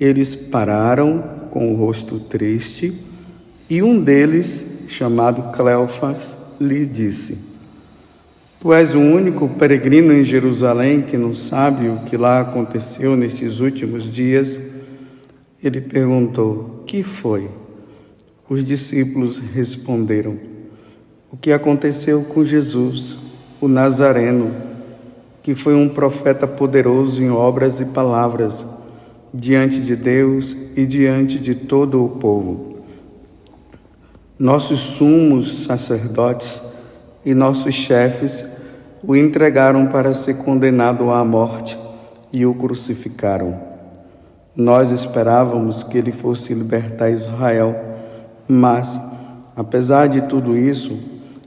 Eles pararam com o rosto triste e um deles, chamado Cleofas, lhe disse: Tu és o único peregrino em Jerusalém que não sabe o que lá aconteceu nestes últimos dias? Ele perguntou: Que foi? Os discípulos responderam: O que aconteceu com Jesus, o Nazareno, que foi um profeta poderoso em obras e palavras diante de Deus e diante de todo o povo. Nossos sumos sacerdotes e nossos chefes o entregaram para ser condenado à morte e o crucificaram. Nós esperávamos que ele fosse libertar Israel, mas, apesar de tudo isso,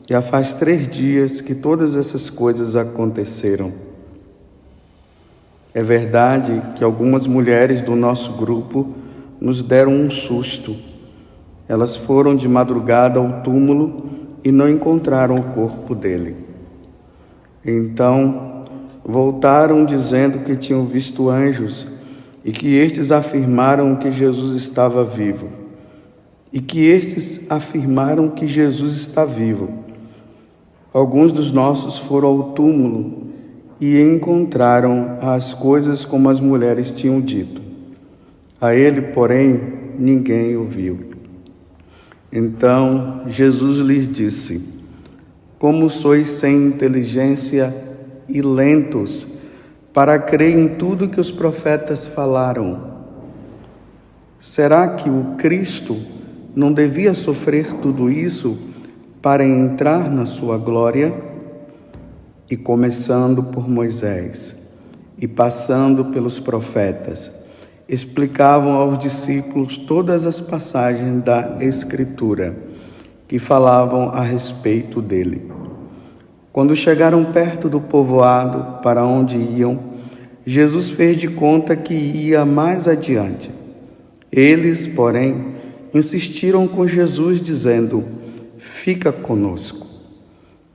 já faz três dias que todas essas coisas aconteceram. É verdade que algumas mulheres do nosso grupo nos deram um susto. Elas foram de madrugada ao túmulo e não encontraram o corpo dele. Então voltaram dizendo que tinham visto anjos e que estes afirmaram que Jesus estava vivo. E que estes afirmaram que Jesus está vivo. Alguns dos nossos foram ao túmulo e encontraram as coisas como as mulheres tinham dito. A ele, porém, ninguém ouviu. Então Jesus lhes disse: Como sois sem inteligência e lentos para crer em tudo que os profetas falaram? Será que o Cristo não devia sofrer tudo isso para entrar na sua glória? E começando por Moisés e passando pelos profetas, explicavam aos discípulos todas as passagens da Escritura que falavam a respeito dele. Quando chegaram perto do povoado para onde iam, Jesus fez de conta que ia mais adiante. Eles, porém, insistiram com Jesus, dizendo: Fica conosco,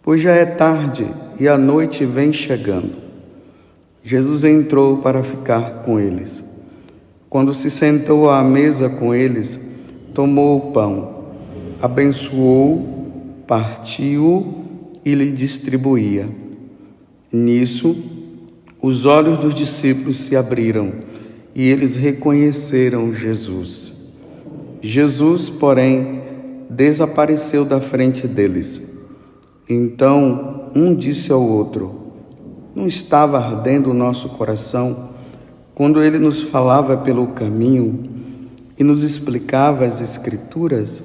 pois já é tarde e a noite vem chegando. Jesus entrou para ficar com eles. Quando se sentou à mesa com eles, tomou o pão, abençoou, partiu e lhe distribuía. Nisso, os olhos dos discípulos se abriram e eles reconheceram Jesus. Jesus, porém, desapareceu da frente deles. Então um disse ao outro: Não estava ardendo o nosso coração quando ele nos falava pelo caminho e nos explicava as Escrituras?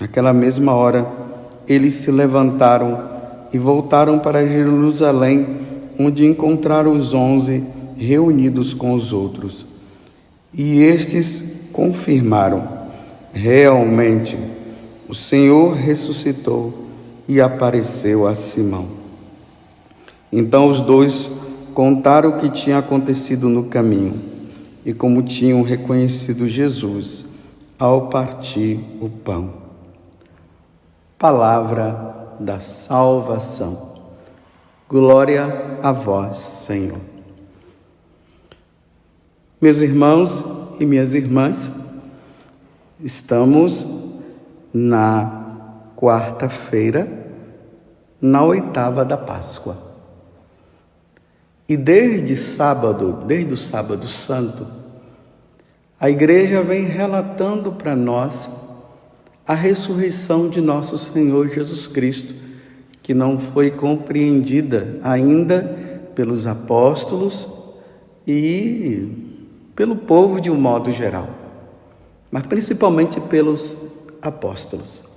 Naquela mesma hora, eles se levantaram e voltaram para Jerusalém, onde encontraram os onze reunidos com os outros. E estes confirmaram: realmente, o Senhor ressuscitou e apareceu a Simão. Então os dois contaram o que tinha acontecido no caminho e como tinham reconhecido Jesus ao partir o pão. Palavra da salvação. Glória a vós, Senhor. Meus irmãos e minhas irmãs, estamos na quarta-feira, na oitava da Páscoa. E desde sábado, desde o sábado santo, A igreja vem relatando para nós a ressurreição de nosso Senhor Jesus Cristo, que não foi compreendida ainda pelos apóstolos e pelo povo de um modo geral, mas principalmente pelos apóstolos.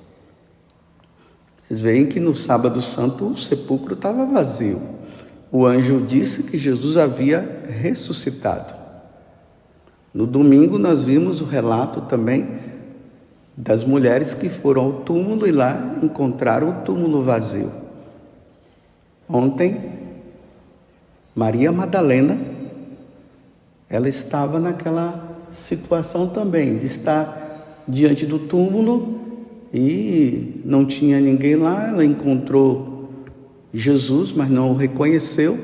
Vocês veem que no sábado santo o sepulcro estava vazio. O anjo disse que Jesus havia ressuscitado. No domingo nós vimos o relato também das mulheres que foram ao túmulo e lá encontraram o túmulo vazio. Ontem, Maria Madalena, ela estava naquela situação também de estar diante do túmulo e não tinha ninguém lá, ela encontrou Jesus, mas não o reconheceu,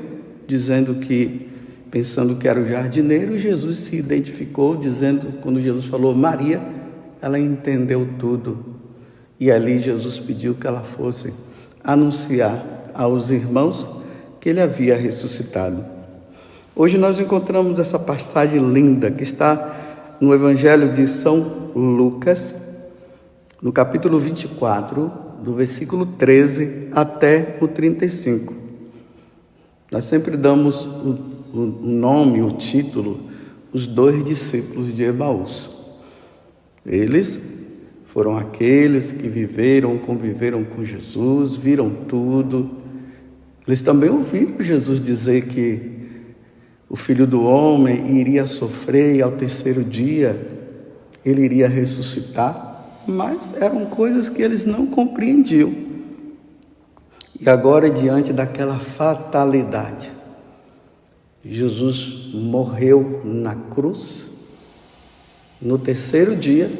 dizendo que, pensando que era o jardineiro, Jesus se identificou, dizendo, quando Jesus falou Maria, ela entendeu tudo. E ali Jesus pediu que ela fosse anunciar aos irmãos que ele havia ressuscitado. Hoje nós encontramos essa passagem linda que está no Evangelho de São Lucas, no capítulo 24, do versículo 13 até o 35. Nós sempre damos o, o nome, o título, os dois discípulos de Emaús. Eles foram aqueles que viveram, conviveram com Jesus, viram tudo. Eles também ouviram Jesus dizer que o filho do homem iria sofrer e ao terceiro dia ele iria ressuscitar mas eram coisas que eles não compreendiam. E agora, diante daquela fatalidade, Jesus morreu na cruz. No terceiro dia,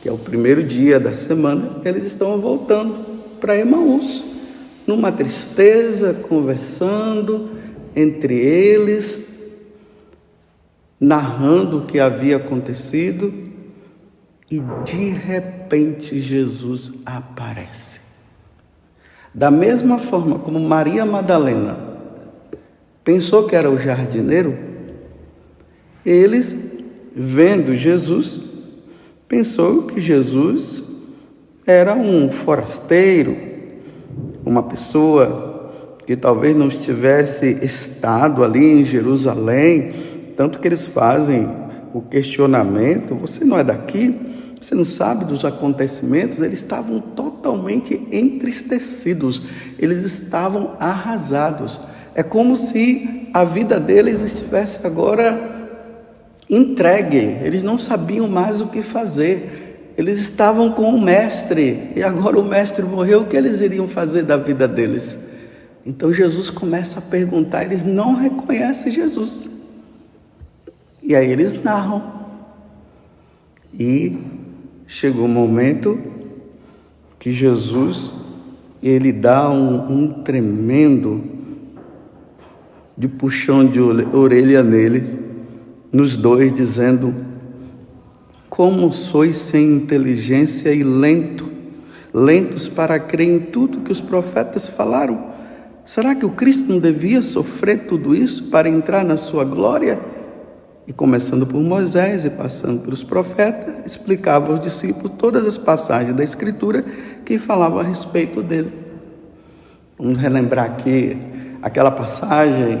que é o primeiro dia da semana, eles estão voltando para Emaús, numa tristeza, conversando entre eles, narrando o que havia acontecido e de repente Jesus aparece. Da mesma forma como Maria Madalena pensou que era o jardineiro, eles, vendo Jesus, pensou que Jesus era um forasteiro, uma pessoa que talvez não estivesse estado ali em Jerusalém, tanto que eles fazem o questionamento: você não é daqui? Você não sabe dos acontecimentos? Eles estavam totalmente entristecidos, eles estavam arrasados. É como se a vida deles estivesse agora entregue, eles não sabiam mais o que fazer. Eles estavam com o mestre e agora o mestre morreu, o que eles iriam fazer da vida deles? Então Jesus começa a perguntar, eles não reconhecem Jesus. E aí eles narram. E chegou o momento que Jesus ele dá um, um tremendo de puxão de orelha neles, nos dois, dizendo: Como sois sem inteligência e lento, lentos para crer em tudo que os profetas falaram? Será que o Cristo não devia sofrer tudo isso para entrar na sua glória? E começando por Moisés e passando pelos profetas, explicava aos discípulos todas as passagens da Escritura que falavam a respeito dele. Vamos relembrar aqui aquela passagem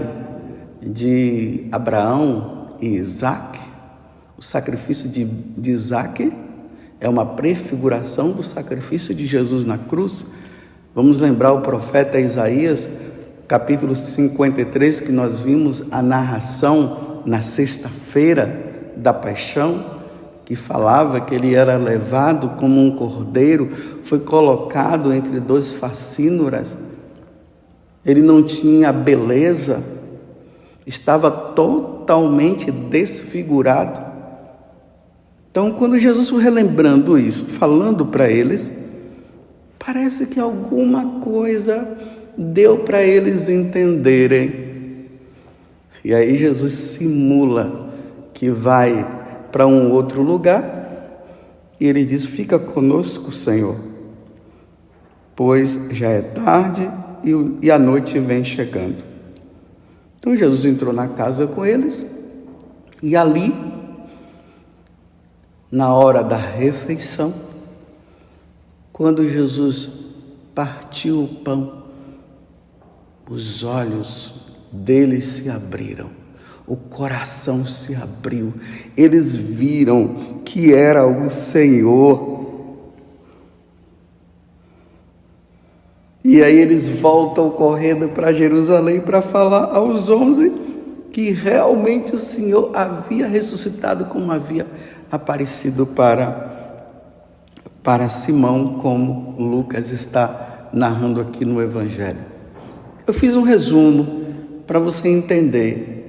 de Abraão e Isaac. O sacrifício de, de Isaac é uma prefiguração do sacrifício de Jesus na cruz. Vamos lembrar o profeta Isaías, capítulo 53, que nós vimos a narração na sexta-feira da paixão, que falava que ele era levado como um cordeiro, foi colocado entre dois facínoras. Ele não tinha beleza, estava totalmente desfigurado. Então, quando Jesus foi relembrando isso, falando para eles, parece que alguma coisa deu para eles entenderem e aí Jesus simula que vai para um outro lugar e ele diz: Fica conosco, Senhor, pois já é tarde e a noite vem chegando. Então Jesus entrou na casa com eles e ali na hora da refeição, quando Jesus partiu o pão, os olhos deles se abriram, o coração se abriu, eles viram que era o Senhor. E aí eles voltam correndo para Jerusalém para falar aos onze que realmente o Senhor havia ressuscitado como havia aparecido para para Simão, como Lucas está narrando aqui no evangelho. Eu fiz um resumo para você entender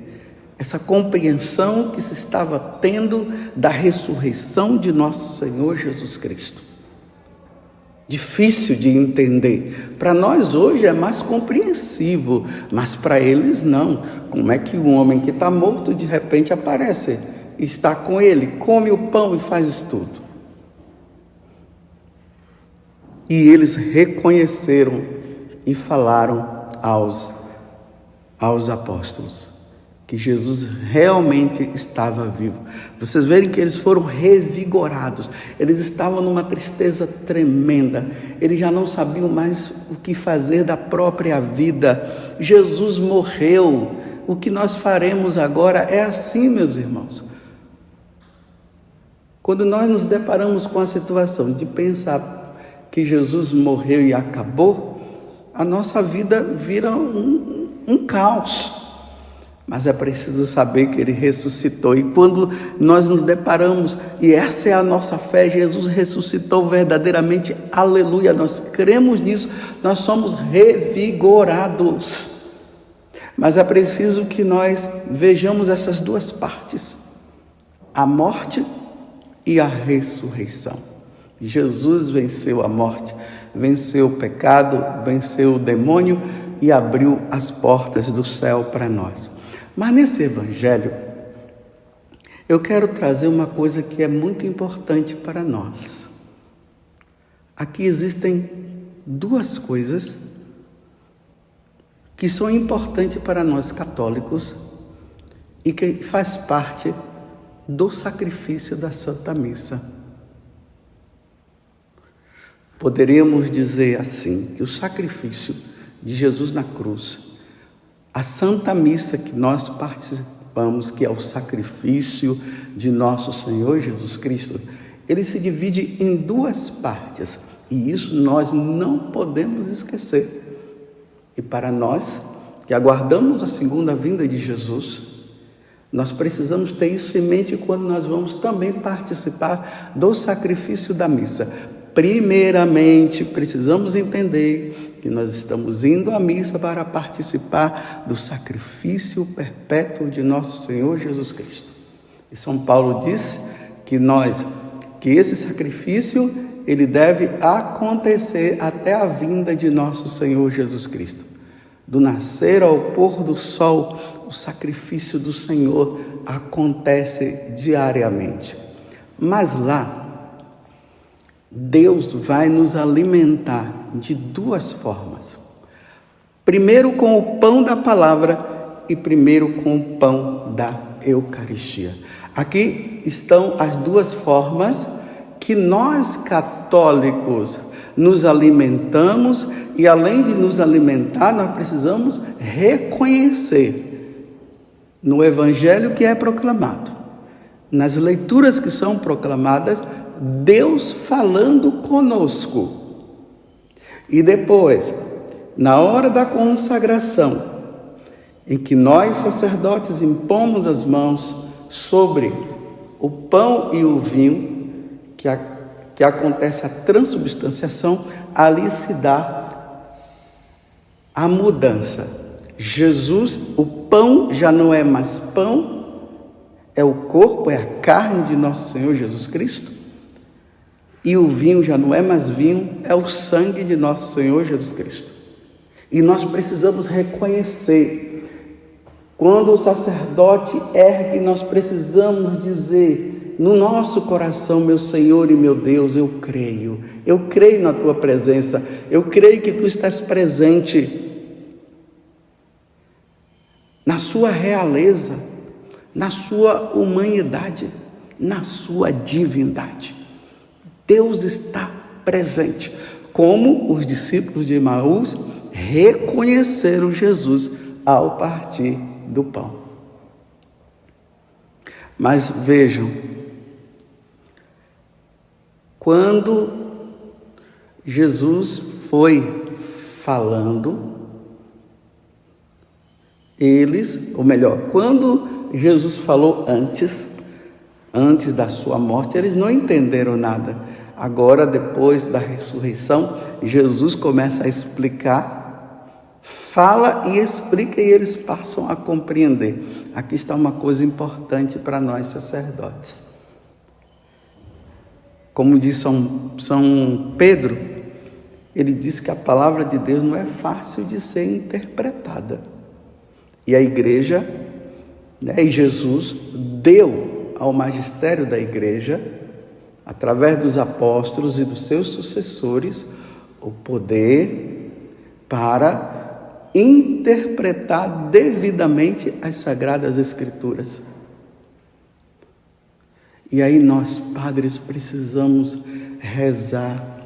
essa compreensão que se estava tendo da ressurreição de nosso Senhor Jesus Cristo. Difícil de entender. Para nós hoje é mais compreensivo, mas para eles não. Como é que um homem que está morto de repente aparece, está com ele, come o pão e faz tudo? E eles reconheceram e falaram aos aos apóstolos que Jesus realmente estava vivo. Vocês verem que eles foram revigorados, eles estavam numa tristeza tremenda, eles já não sabiam mais o que fazer da própria vida. Jesus morreu, o que nós faremos agora é assim, meus irmãos. Quando nós nos deparamos com a situação de pensar que Jesus morreu e acabou, a nossa vida vira um, um caos. Mas é preciso saber que ele ressuscitou. E quando nós nos deparamos, e essa é a nossa fé, Jesus ressuscitou verdadeiramente, aleluia, nós cremos nisso, nós somos revigorados. Mas é preciso que nós vejamos essas duas partes: a morte e a ressurreição. Jesus venceu a morte, venceu o pecado, venceu o demônio, e abriu as portas do céu para nós. Mas nesse evangelho, eu quero trazer uma coisa que é muito importante para nós. Aqui existem duas coisas que são importantes para nós católicos e que faz parte do sacrifício da Santa Missa. Poderíamos dizer assim que o sacrifício de Jesus na cruz, a Santa Missa que nós participamos, que é o sacrifício de nosso Senhor Jesus Cristo, ele se divide em duas partes e isso nós não podemos esquecer. E para nós que aguardamos a segunda vinda de Jesus, nós precisamos ter isso em mente quando nós vamos também participar do sacrifício da missa. Primeiramente, precisamos entender que nós estamos indo à missa para participar do sacrifício perpétuo de nosso Senhor Jesus Cristo. E São Paulo diz que nós, que esse sacrifício, ele deve acontecer até a vinda de nosso Senhor Jesus Cristo. Do nascer ao pôr do sol, o sacrifício do Senhor acontece diariamente. Mas lá, Deus vai nos alimentar de duas formas. Primeiro com o pão da palavra e primeiro com o pão da Eucaristia. Aqui estão as duas formas que nós católicos nos alimentamos e além de nos alimentar, nós precisamos reconhecer no evangelho que é proclamado, nas leituras que são proclamadas, Deus falando conosco. E depois, na hora da consagração, em que nós sacerdotes impomos as mãos sobre o pão e o vinho, que, a, que acontece a transubstanciação, ali se dá a mudança. Jesus, o pão já não é mais pão, é o corpo, é a carne de nosso Senhor Jesus Cristo. E o vinho já não é mais vinho, é o sangue de nosso Senhor Jesus Cristo. E nós precisamos reconhecer. Quando o sacerdote ergue, nós precisamos dizer no nosso coração, meu Senhor e meu Deus, eu creio. Eu creio na tua presença. Eu creio que tu estás presente na sua realeza, na sua humanidade na sua divindade. Deus está presente, como os discípulos de Emaús reconheceram Jesus ao partir do pão. Mas vejam, quando Jesus foi falando, eles, ou melhor, quando Jesus falou antes, antes da sua morte, eles não entenderam nada. Agora, depois da ressurreição, Jesus começa a explicar, fala e explica e eles passam a compreender. Aqui está uma coisa importante para nós sacerdotes. Como diz São, São Pedro, ele diz que a palavra de Deus não é fácil de ser interpretada. E a igreja, né, e Jesus deu ao magistério da igreja, através dos apóstolos e dos seus sucessores, o poder para interpretar devidamente as sagradas escrituras. E aí nós, padres, precisamos rezar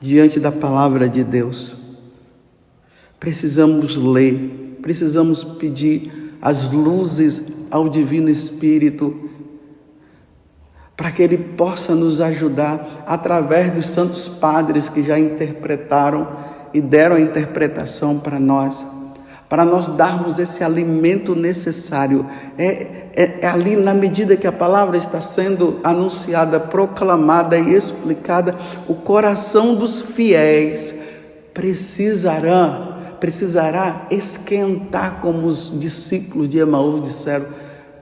diante da palavra de Deus. Precisamos ler, precisamos pedir as luzes ao Divino Espírito para que Ele possa nos ajudar através dos santos padres que já interpretaram e deram a interpretação para nós para nós darmos esse alimento necessário. É, é, é, ali, na medida que a palavra está sendo anunciada, proclamada e explicada, o coração dos fiéis precisará, precisará esquentar, como os discípulos de Emaús disseram.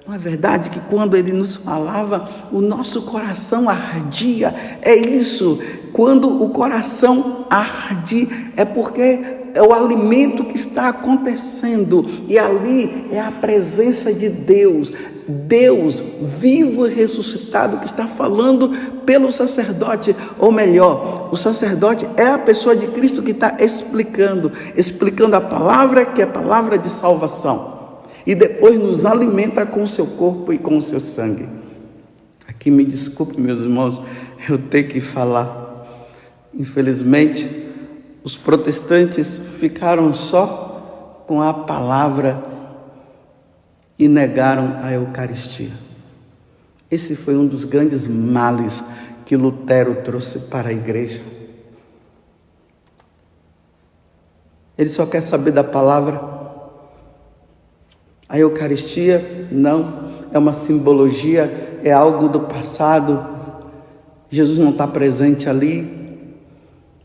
Não é verdade que quando ele nos falava, o nosso coração ardia? É isso. Quando o coração arde, é porque é o alimento que está acontecendo, e ali é a presença de Deus, Deus vivo e ressuscitado que está falando pelo sacerdote, ou melhor, o sacerdote é a pessoa de Cristo que está explicando, explicando a palavra que é palavra de salvação, e depois nos alimenta com o seu corpo e com o seu sangue. Aqui me desculpe, meus irmãos, eu tenho que falar. Infelizmente, os protestantes ficaram só com a palavra e negaram a Eucaristia. Esse foi um dos grandes males que Lutero trouxe para a igreja. Ele só quer saber da palavra. A Eucaristia, não, é uma simbologia, é algo do passado. Jesus não está presente ali,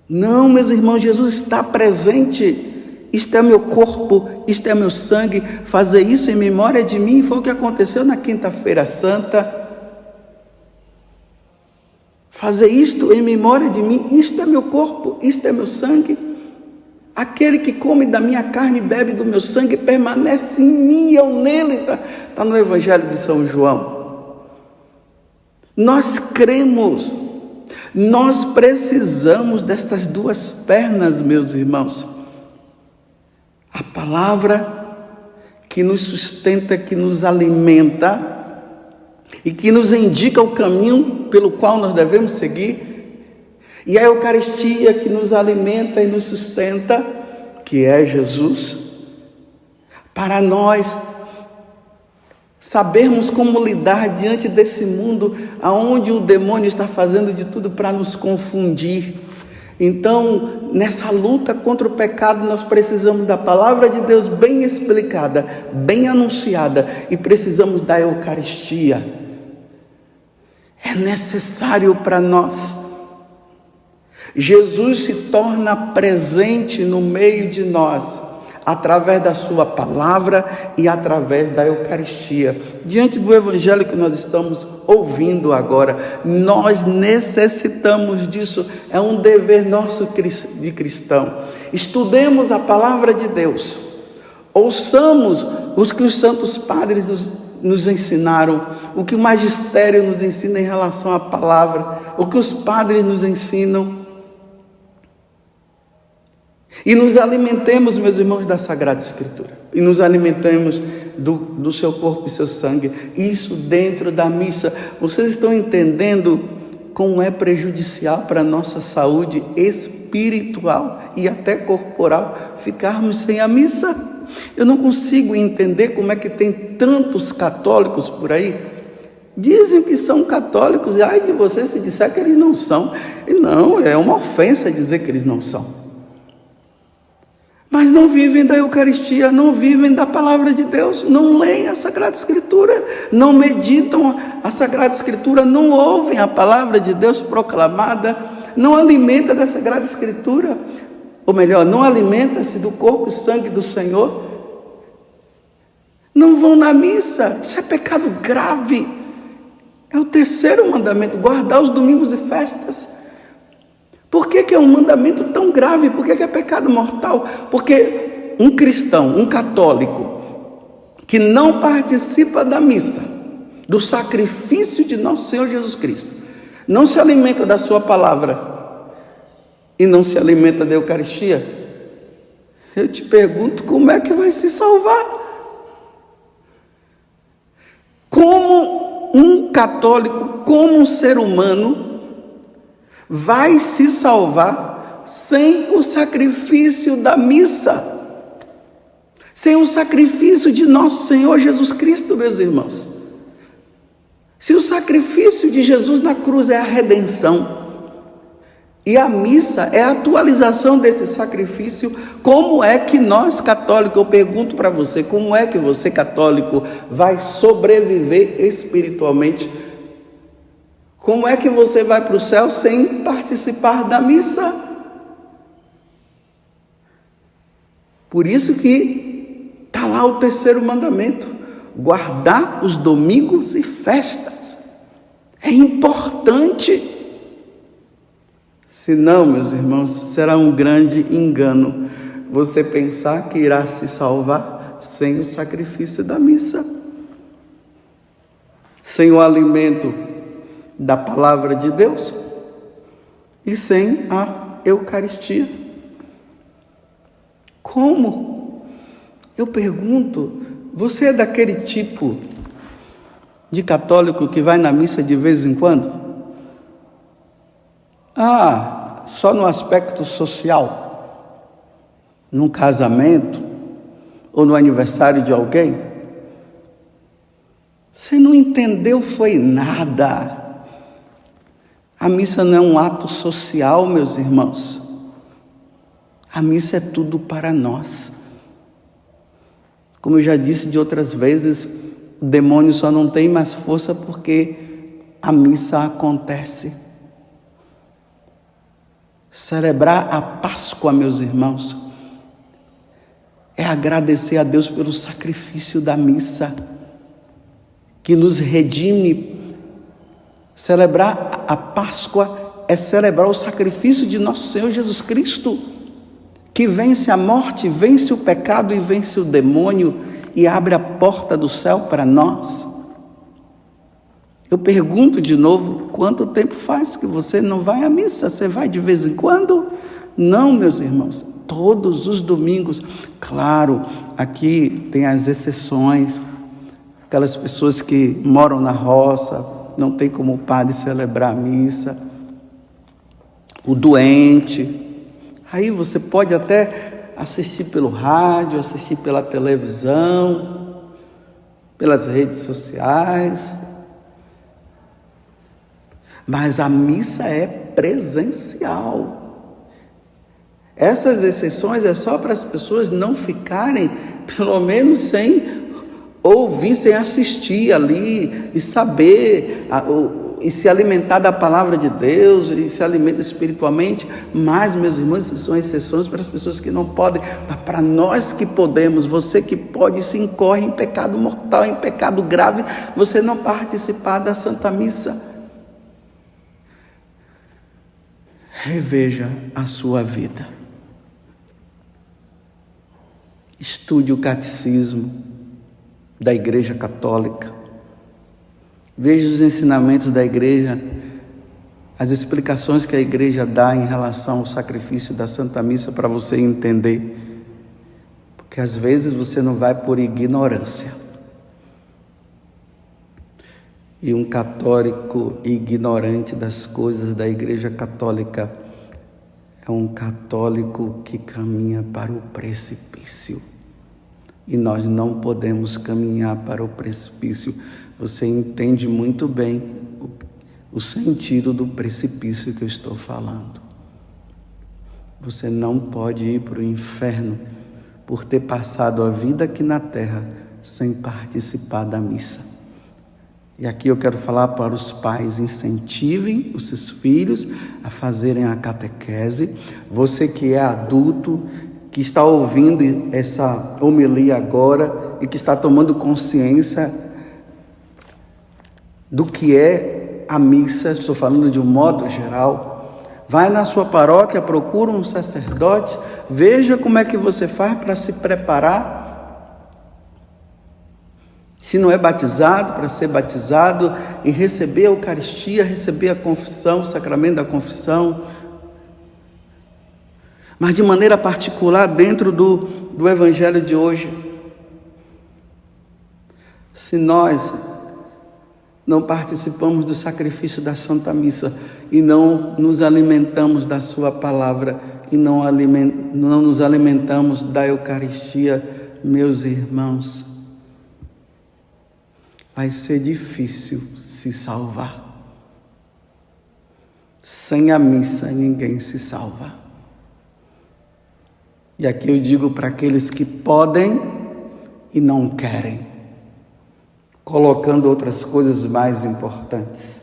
não, meus irmãos, Jesus está presente. Isto é meu corpo, isto é meu sangue. Fazer isso em memória de mim foi o que aconteceu na Quinta-feira Santa. Fazer isto em memória de mim, isto é meu corpo, isto é meu sangue. Aquele que come da minha carne e bebe do meu sangue permanece em mim eu nele. Está tá no Evangelho de São João. Nós cremos nós precisamos destas duas pernas, meus irmãos. A palavra que nos sustenta, que nos alimenta e que nos indica o caminho pelo qual nós devemos seguir, e a Eucaristia que nos alimenta e nos sustenta, que é Jesus, para nós Sabermos como lidar diante desse mundo aonde o demônio está fazendo de tudo para nos confundir. Então, nessa luta contra o pecado, nós precisamos da palavra de Deus bem explicada, bem anunciada e precisamos da Eucaristia. É necessário para nós. Jesus se torna presente no meio de nós através da Sua palavra e através da Eucaristia. Diante do Evangelho que nós estamos ouvindo agora, nós necessitamos disso, é um dever nosso de cristão. Estudemos a palavra de Deus, ouçamos os que os santos padres nos, nos ensinaram, o que o magistério nos ensina em relação à palavra, o que os padres nos ensinam e nos alimentemos, meus irmãos, da Sagrada Escritura. E nos alimentemos do, do seu corpo e seu sangue. Isso dentro da missa. Vocês estão entendendo como é prejudicial para a nossa saúde espiritual e até corporal ficarmos sem a missa? Eu não consigo entender como é que tem tantos católicos por aí. Dizem que são católicos, e ai de você se disser que eles não são. E não, é uma ofensa dizer que eles não são mas não vivem da Eucaristia, não vivem da palavra de Deus, não leem a Sagrada Escritura, não meditam a Sagrada Escritura, não ouvem a palavra de Deus proclamada, não alimenta da Sagrada Escritura, ou melhor, não alimenta-se do corpo e sangue do Senhor, não vão na missa, isso é pecado grave, é o terceiro mandamento, guardar os domingos e festas. Por que, que é um mandamento tão grave? Por que, que é pecado mortal? Porque um cristão, um católico, que não participa da missa, do sacrifício de nosso Senhor Jesus Cristo, não se alimenta da Sua palavra e não se alimenta da Eucaristia, eu te pergunto como é que vai se salvar? Como um católico, como um ser humano, vai se salvar sem o sacrifício da missa, sem o sacrifício de nosso Senhor Jesus Cristo, meus irmãos. Se o sacrifício de Jesus na cruz é a redenção, e a missa é a atualização desse sacrifício. Como é que nós católicos, eu pergunto para você, como é que você católico vai sobreviver espiritualmente como é que você vai para o céu sem participar da missa? Por isso que está lá o terceiro mandamento: guardar os domingos e festas. É importante. Senão, meus irmãos, será um grande engano você pensar que irá se salvar sem o sacrifício da missa, sem o alimento da palavra de Deus e sem a Eucaristia. Como? Eu pergunto, você é daquele tipo de católico que vai na missa de vez em quando? Ah, só no aspecto social, num casamento ou no aniversário de alguém? Você não entendeu foi nada. A missa não é um ato social, meus irmãos. A missa é tudo para nós. Como eu já disse de outras vezes, o demônio só não tem mais força porque a missa acontece. Celebrar a Páscoa, meus irmãos, é agradecer a Deus pelo sacrifício da missa, que nos redime Celebrar a Páscoa é celebrar o sacrifício de nosso Senhor Jesus Cristo, que vence a morte, vence o pecado e vence o demônio e abre a porta do céu para nós. Eu pergunto de novo: quanto tempo faz que você não vai à missa? Você vai de vez em quando? Não, meus irmãos, todos os domingos. Claro, aqui tem as exceções, aquelas pessoas que moram na roça, não tem como o padre celebrar a missa, o doente. Aí você pode até assistir pelo rádio, assistir pela televisão, pelas redes sociais. Mas a missa é presencial. Essas exceções é só para as pessoas não ficarem, pelo menos, sem ouvir sem assistir ali e saber e se alimentar da palavra de Deus e se alimenta espiritualmente. Mas, meus irmãos, são exceções para as pessoas que não podem, mas para nós que podemos, você que pode se incorre em pecado mortal, em pecado grave, você não participar da Santa Missa. Reveja a sua vida. Estude o catecismo da Igreja Católica. Veja os ensinamentos da Igreja, as explicações que a Igreja dá em relação ao sacrifício da Santa Missa para você entender. Porque às vezes você não vai por ignorância. E um católico ignorante das coisas da Igreja Católica é um católico que caminha para o precipício. E nós não podemos caminhar para o precipício. Você entende muito bem o, sentido do precipício que eu estou falando. Você não pode ir para o inferno por ter passado a vida aqui na terra sem participar da missa. E aqui eu quero falar para os pais: incentivem os seus filhos a fazerem a catequese. Você que é adulto, que está ouvindo essa homilia agora e que está tomando consciência do que é a missa, estou falando de um modo geral. Vai na sua paróquia, procura um sacerdote, veja como é que você faz para se preparar se não é batizado, para ser batizado e receber a Eucaristia, receber a confissão, o sacramento da confissão. Mas de maneira particular, dentro do, do Evangelho de hoje, se nós não participamos do sacrifício da Santa Missa e não nos alimentamos da Sua palavra e não, aliment, não nos alimentamos da Eucaristia, meus irmãos, vai ser difícil se salvar. Sem a missa ninguém se salva. E aqui eu digo para aqueles que podem e não querem, colocando outras coisas mais importantes.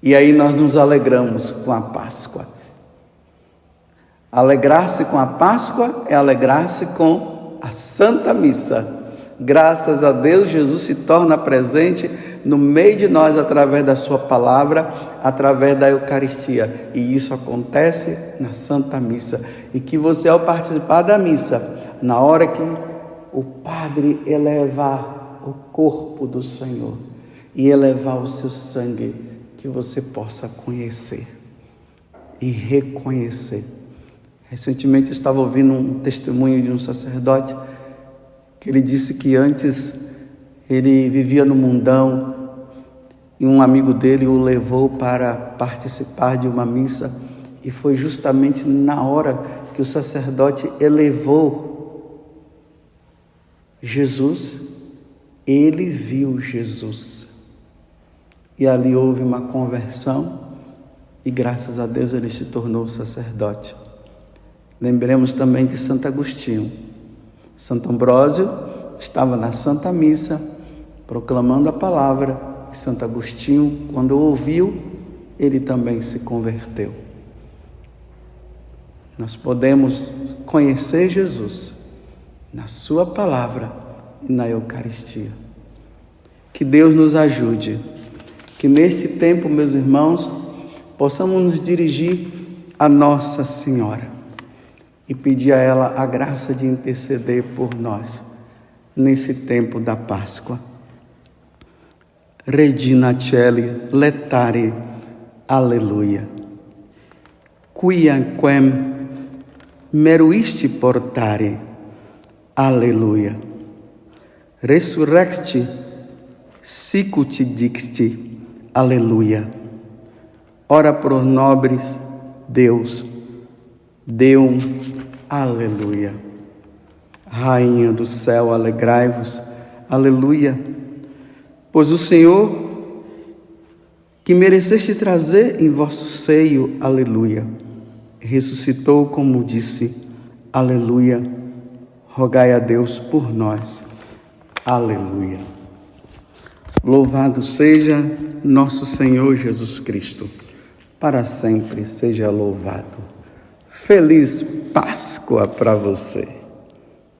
E aí nós nos alegramos com a Páscoa. Alegrar-se com a Páscoa é alegrar-se com a Santa Missa Graças a Deus, Jesus se torna presente no meio de nós através da Sua palavra, através da Eucaristia. E isso acontece na Santa Missa. E que você, ao participar da missa, na hora que o Padre elevar o corpo do Senhor e elevar o seu sangue, que você possa conhecer e reconhecer. Recentemente eu estava ouvindo um testemunho de um sacerdote que ele disse que antes ele vivia no mundão e um amigo dele o levou para participar de uma missa e foi justamente na hora que o sacerdote elevou Jesus, ele viu Jesus. E ali houve uma conversão e graças a Deus ele se tornou sacerdote. Lembremos também de Santo Agostinho Santo Ambrósio estava na Santa Missa proclamando a palavra e Santo Agostinho, quando ouviu, ele também se converteu. Nós podemos conhecer Jesus na Sua palavra e na Eucaristia. Que Deus nos ajude, que neste tempo, meus irmãos, possamos nos dirigir a Nossa Senhora e pedir a ela a graça de interceder por nós nesse tempo da Páscoa. Regina Celi, letare, aleluia. Quianquem meruisti portare, aleluia. Resurrecti, sicuti dixti, aleluia. Ora por nobres, Deus, Deum, aleluia. Rainha do céu, alegrai-vos, aleluia. Pois o Senhor, que mereceste trazer em vosso seio, aleluia, ressuscitou como disse, aleluia. Rogai a Deus por nós, aleluia. Louvado seja nosso Senhor Jesus Cristo, para sempre seja louvado. Feliz Páscoa para você.